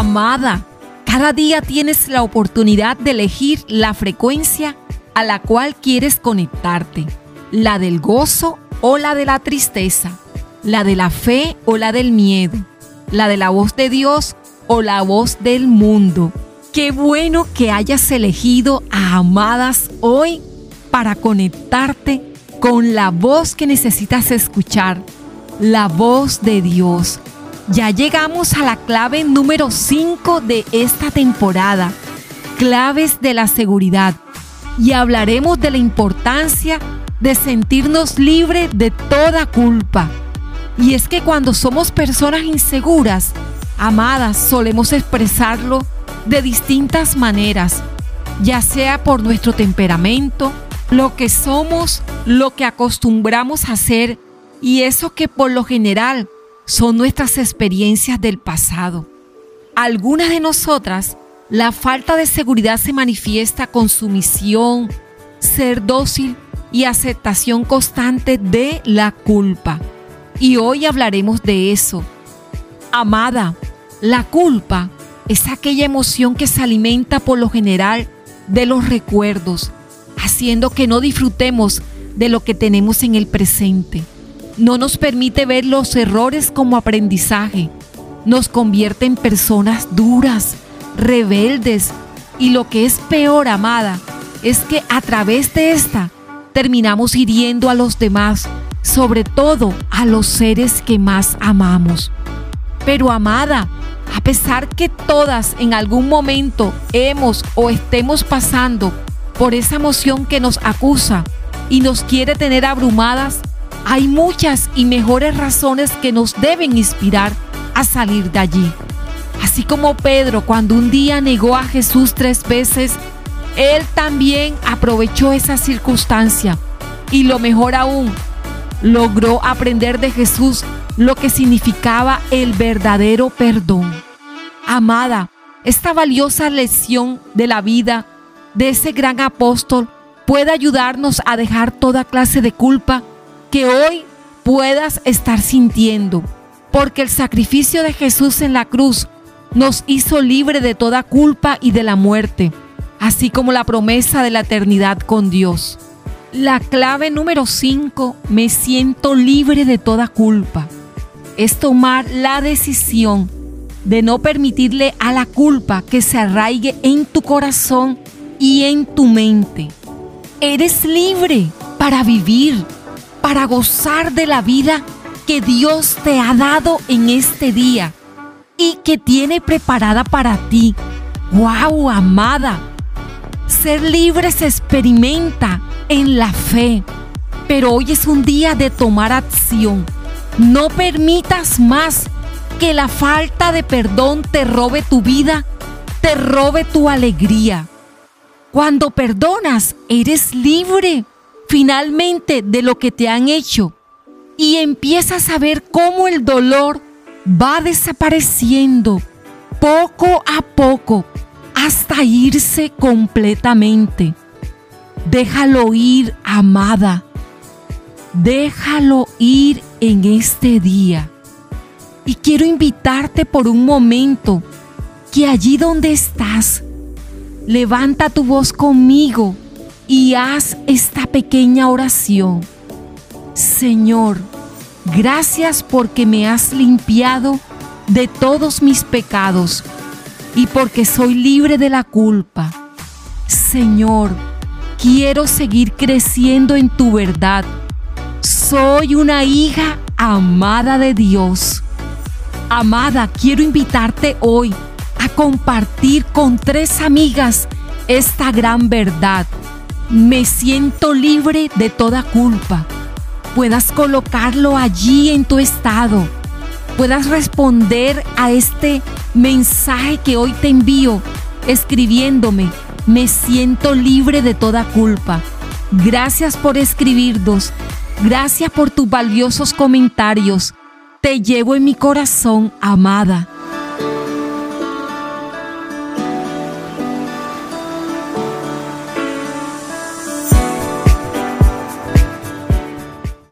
Amada, cada día tienes la oportunidad de elegir la frecuencia a la cual quieres conectarte, la del gozo o la de la tristeza, la de la fe o la del miedo, la de la voz de Dios o la voz del mundo. Qué bueno que hayas elegido a Amadas hoy para conectarte con la voz que necesitas escuchar, la voz de Dios. Ya llegamos a la clave número 5 de esta temporada, claves de la seguridad, y hablaremos de la importancia de sentirnos libres de toda culpa. Y es que cuando somos personas inseguras, amadas, solemos expresarlo de distintas maneras, ya sea por nuestro temperamento, lo que somos, lo que acostumbramos a hacer y eso que por lo general son nuestras experiencias del pasado. Algunas de nosotras, la falta de seguridad se manifiesta con sumisión, ser dócil y aceptación constante de la culpa. Y hoy hablaremos de eso. Amada, la culpa es aquella emoción que se alimenta por lo general de los recuerdos, haciendo que no disfrutemos de lo que tenemos en el presente. No nos permite ver los errores como aprendizaje. Nos convierte en personas duras, rebeldes y lo que es peor, amada, es que a través de esta terminamos hiriendo a los demás, sobre todo a los seres que más amamos. Pero amada, a pesar que todas en algún momento hemos o estemos pasando por esa emoción que nos acusa y nos quiere tener abrumadas, hay muchas y mejores razones que nos deben inspirar a salir de allí. Así como Pedro cuando un día negó a Jesús tres veces, él también aprovechó esa circunstancia y lo mejor aún, logró aprender de Jesús lo que significaba el verdadero perdón. Amada, esta valiosa lección de la vida de ese gran apóstol puede ayudarnos a dejar toda clase de culpa que hoy puedas estar sintiendo, porque el sacrificio de Jesús en la cruz nos hizo libre de toda culpa y de la muerte, así como la promesa de la eternidad con Dios. La clave número 5, me siento libre de toda culpa, es tomar la decisión de no permitirle a la culpa que se arraigue en tu corazón y en tu mente. Eres libre para vivir, para gozar de la vida que Dios te ha dado en este día y que tiene preparada para ti. ¡Wow, amada! Ser libre se experimenta en la fe, pero hoy es un día de tomar acción. No permitas más que la falta de perdón te robe tu vida, te robe tu alegría. Cuando perdonas, eres libre finalmente de lo que te han hecho y empiezas a ver cómo el dolor va desapareciendo poco a poco hasta irse completamente. Déjalo ir, amada. Déjalo ir en este día. Y quiero invitarte por un momento que allí donde estás, levanta tu voz conmigo y haz esta pequeña oración. Señor, gracias porque me has limpiado de todos mis pecados y porque soy libre de la culpa. Señor, quiero seguir creciendo en tu verdad. Soy una hija amada de Dios. Amada, quiero invitarte hoy a compartir con tres amigas esta gran verdad. Me siento libre de toda culpa. Puedas colocarlo allí en tu estado. Puedas responder a este mensaje que hoy te envío escribiéndome. Me siento libre de toda culpa. Gracias por escribirnos. Gracias por tus valiosos comentarios. Te llevo en mi corazón, amada.